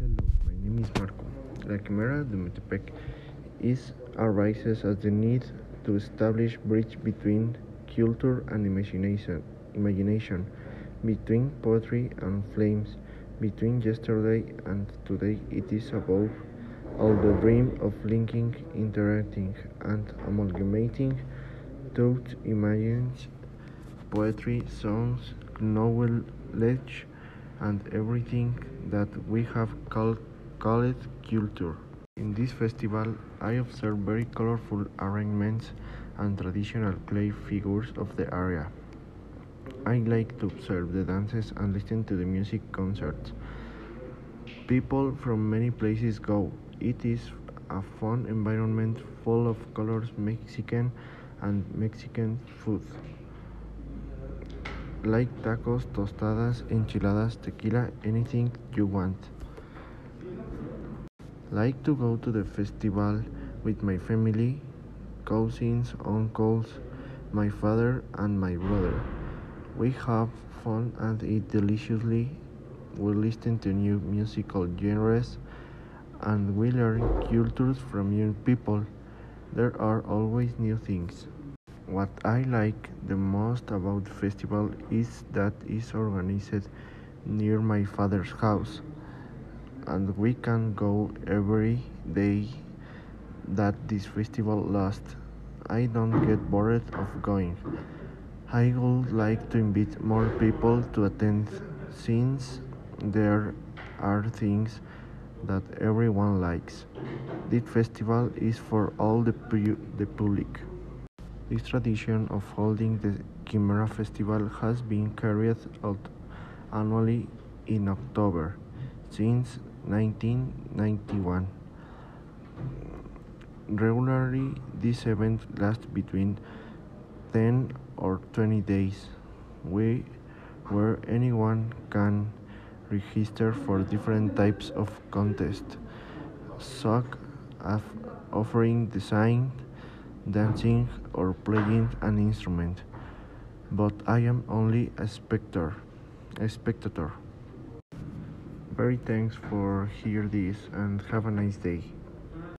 Hello, my name is Marco. La Quimera de Metepec is arises as the need to establish bridge between culture and imagination, imagination, between poetry and flames, between yesterday and today. It is above all the dream of linking, interacting, and amalgamating thought, images, poetry, songs, knowledge, and everything that we have called, called culture. In this festival, I observe very colorful arrangements and traditional clay figures of the area. I like to observe the dances and listen to the music concerts. People from many places go. It is a fun environment full of colors, Mexican and Mexican food like tacos, tostadas, enchiladas, tequila, anything you want. Like to go to the festival with my family, cousins, uncles, my father, and my brother. We have fun and eat deliciously. We listen to new musical genres and we learn cultures from young people. There are always new things. What I like the most about the festival is that it's organized near my father's house and we can go every day that this festival lasts. I don't get bored of going. I would like to invite more people to attend since there are things that everyone likes. This festival is for all the, pu- the public. This tradition of holding the Quimera Festival has been carried out annually in October since 1991. Regularly, this event lasts between 10 or 20 days, where anyone can register for different types of contests, such as offering design dancing, or playing an instrument. But I am only a spectator. A spectator. Very thanks for hear this and have a nice day.